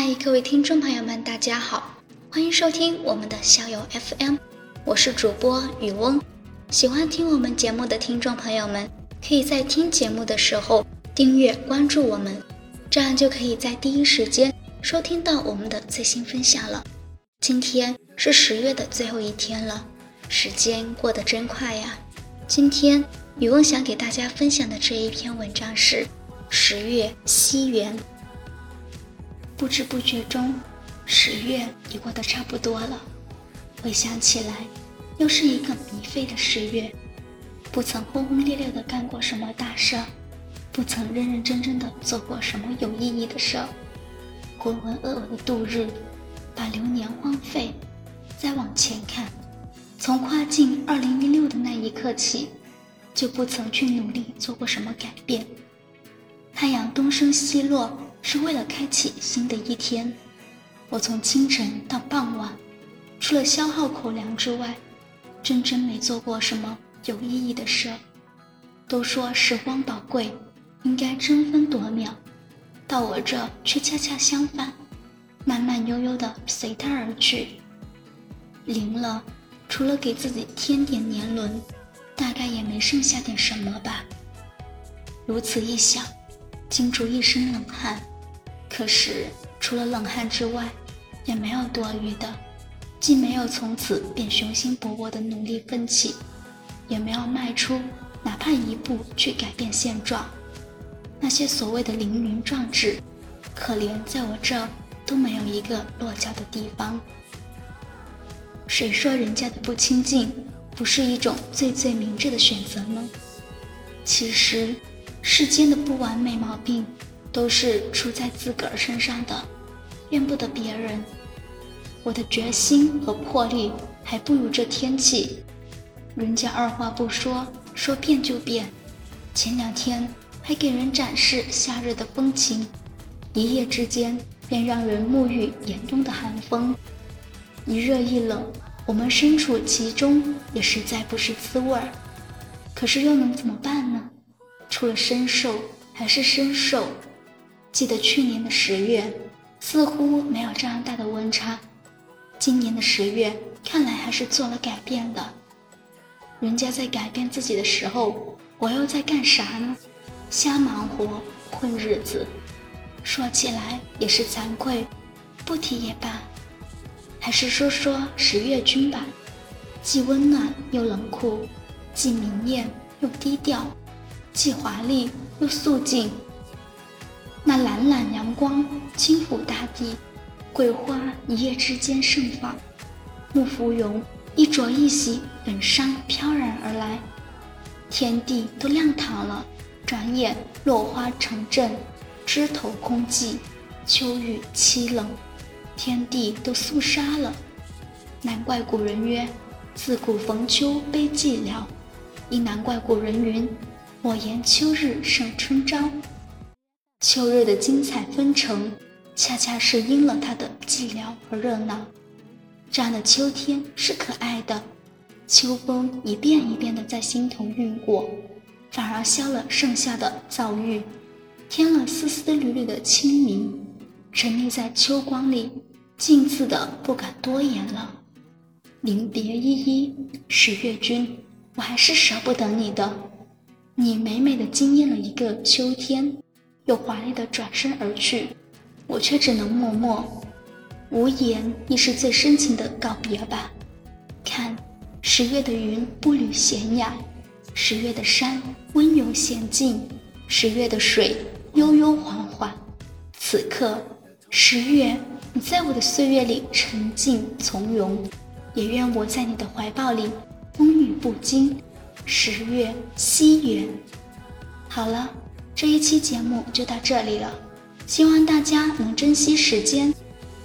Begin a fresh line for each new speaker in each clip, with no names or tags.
嗨，各位听众朋友们，大家好，欢迎收听我们的校友 FM，我是主播雨翁。喜欢听我们节目的听众朋友们，可以在听节目的时候订阅关注我们，这样就可以在第一时间收听到我们的最新分享了。今天是十月的最后一天了，时间过得真快呀。今天雨翁想给大家分享的这一篇文章是十月西元。不知不觉中，十月也过得差不多了。回想起来，又是一个迷废的十月，不曾轰轰烈烈的干过什么大事，不曾认认真真的做过什么有意义的事，浑浑噩噩的度日，把流年荒废。再往前看，从跨进二零一六的那一刻起，就不曾去努力做过什么改变。太阳东升西落。是为了开启新的一天。我从清晨到傍晚，除了消耗口粮之外，真真没做过什么有意义的事。都说时光宝贵，应该争分夺秒，到我这却恰恰相反，慢慢悠悠的随它而去。零了，除了给自己添点年轮，大概也没剩下点什么吧。如此一想。惊出一身冷汗，可是除了冷汗之外，也没有多余的，既没有从此便雄心勃勃的努力奋起，也没有迈出哪怕一步去改变现状。那些所谓的凌云壮志，可怜在我这都没有一个落脚的地方。谁说人家的不亲近不是一种最最明智的选择呢？其实。世间的不完美毛病，都是出在自个儿身上的，怨不得别人。我的决心和魄力还不如这天气，人家二话不说，说变就变。前两天还给人展示夏日的风情，一夜之间便让人沐浴严冬的寒风。一热一冷，我们身处其中也实在不是滋味儿。可是又能怎么办呢？除了深受，还是深受。记得去年的十月，似乎没有这样大的温差。今年的十月，看来还是做了改变的。人家在改变自己的时候，我又在干啥呢？瞎忙活，混日子。说起来也是惭愧，不提也罢。还是说说十月君吧，既温暖又冷酷，既明艳又低调。既华丽又素净，那懒懒阳光轻抚大地，桂花一夜之间盛放，木芙蓉一着一袭粉裳飘然而来，天地都亮堂了。转眼落花成阵，枝头空寂，秋雨凄冷，天地都肃杀了。难怪古人曰：“自古逢秋悲寂寥。”亦难怪古人云。我言秋日胜春朝，秋日的精彩纷呈，恰恰是应了它的寂寥和热闹。这样的秋天是可爱的，秋风一遍一遍的在心头晕过，反而消了盛夏的躁郁，添了丝丝缕缕的清明。沉溺在秋光里，静自的不敢多言了。临别依依，十月君，我还是舍不得你的。你美美的惊艳了一个秋天，又华丽的转身而去，我却只能默默无言，亦是最深情的告别吧。看，十月的云步履娴雅，十月的山温柔娴静，十月的水悠悠缓缓。此刻，十月，你在我的岁月里沉静从容，也愿我在你的怀抱里风雨不惊。十月西元，好了，这一期节目就到这里了，希望大家能珍惜时间。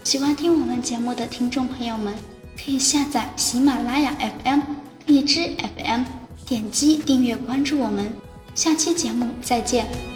喜欢听我们节目的听众朋友们，可以下载喜马拉雅 FM、荔枝 FM，点击订阅关注我们。下期节目再见。